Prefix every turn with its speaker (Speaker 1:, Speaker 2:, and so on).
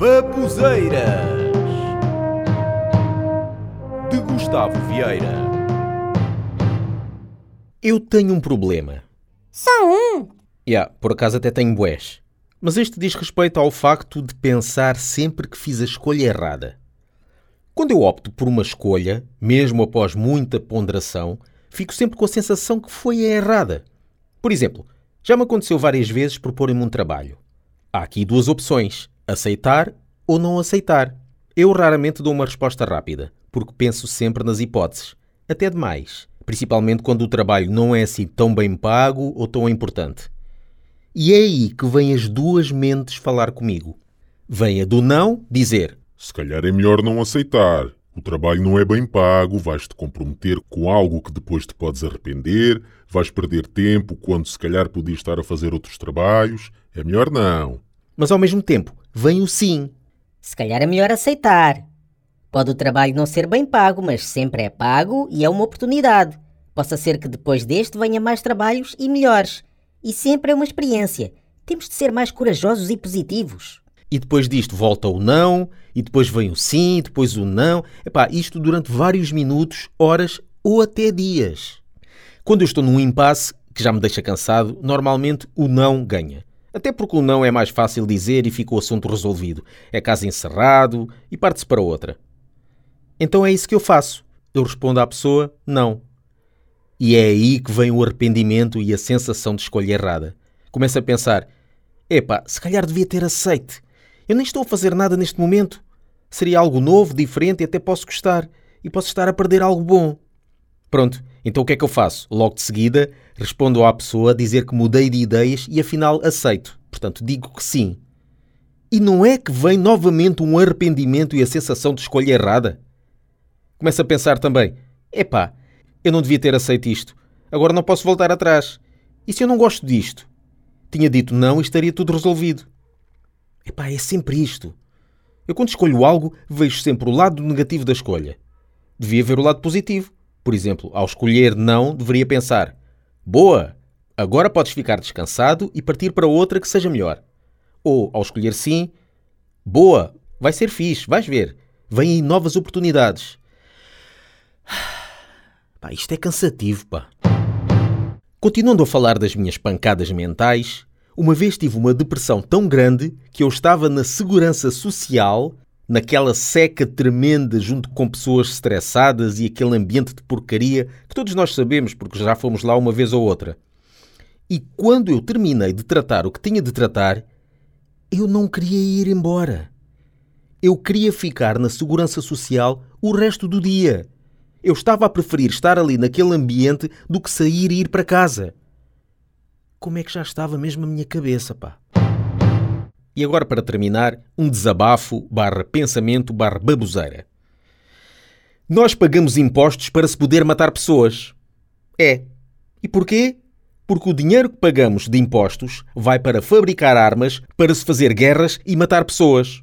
Speaker 1: Babuzeiras de Gustavo Vieira.
Speaker 2: Eu tenho um problema.
Speaker 3: Só um?
Speaker 2: Yeah, por acaso até tenho bués. Mas este diz respeito ao facto de pensar sempre que fiz a escolha errada. Quando eu opto por uma escolha, mesmo após muita ponderação, fico sempre com a sensação que foi a errada. Por exemplo, já me aconteceu várias vezes proporem-me um trabalho. Há aqui duas opções: aceitar ou não aceitar. Eu raramente dou uma resposta rápida, porque penso sempre nas hipóteses, até demais, principalmente quando o trabalho não é assim tão bem pago ou tão importante. E é aí que vêm as duas mentes falar comigo. Vem a do não dizer:
Speaker 4: Se calhar é melhor não aceitar. O trabalho não é bem pago, vais-te comprometer com algo que depois te podes arrepender, vais perder tempo quando se calhar podias estar a fazer outros trabalhos. É melhor não.
Speaker 2: Mas ao mesmo tempo, vem o sim.
Speaker 3: Se calhar é melhor aceitar. Pode o trabalho não ser bem pago, mas sempre é pago e é uma oportunidade. Possa ser que depois deste venha mais trabalhos e melhores. E sempre é uma experiência. Temos de ser mais corajosos e positivos.
Speaker 2: E depois disto volta o não, e depois vem o sim, depois o não. Epá, isto durante vários minutos, horas ou até dias. Quando eu estou num impasse que já me deixa cansado, normalmente o não ganha. Até porque o não é mais fácil dizer e fica o assunto resolvido. É caso encerrado e parte-se para outra. Então é isso que eu faço. Eu respondo à pessoa não. E é aí que vem o arrependimento e a sensação de escolha errada. Começo a pensar: epá, se calhar devia ter aceite. Eu nem estou a fazer nada neste momento. Seria algo novo, diferente e até posso gostar. E posso estar a perder algo bom. Pronto, então o que é que eu faço? Logo de seguida, respondo à pessoa a dizer que mudei de ideias e afinal aceito. Portanto, digo que sim. E não é que vem novamente um arrependimento e a sensação de escolha errada? Começo a pensar também: epá, eu não devia ter aceito isto. Agora não posso voltar atrás. E se eu não gosto disto? Tinha dito não e estaria tudo resolvido. Epá, é sempre isto. Eu quando escolho algo, vejo sempre o lado negativo da escolha. Devia ver o lado positivo. Por exemplo, ao escolher não, deveria pensar: Boa! Agora podes ficar descansado e partir para outra que seja melhor. Ou, ao escolher sim, Boa! Vai ser fixe, vais ver. Vêm aí novas oportunidades. Pá, isto é cansativo, pá. Continuando a falar das minhas pancadas mentais, uma vez tive uma depressão tão grande que eu estava na segurança social, naquela seca tremenda junto com pessoas estressadas e aquele ambiente de porcaria que todos nós sabemos porque já fomos lá uma vez ou outra. E quando eu terminei de tratar o que tinha de tratar, eu não queria ir embora. Eu queria ficar na segurança social o resto do dia. Eu estava a preferir estar ali naquele ambiente do que sair e ir para casa. Como é que já estava mesmo a minha cabeça, pá? E agora, para terminar, um desabafo barra pensamento barra baboseira. Nós pagamos impostos para se poder matar pessoas. É. E porquê? Porque o dinheiro que pagamos de impostos vai para fabricar armas para se fazer guerras e matar pessoas.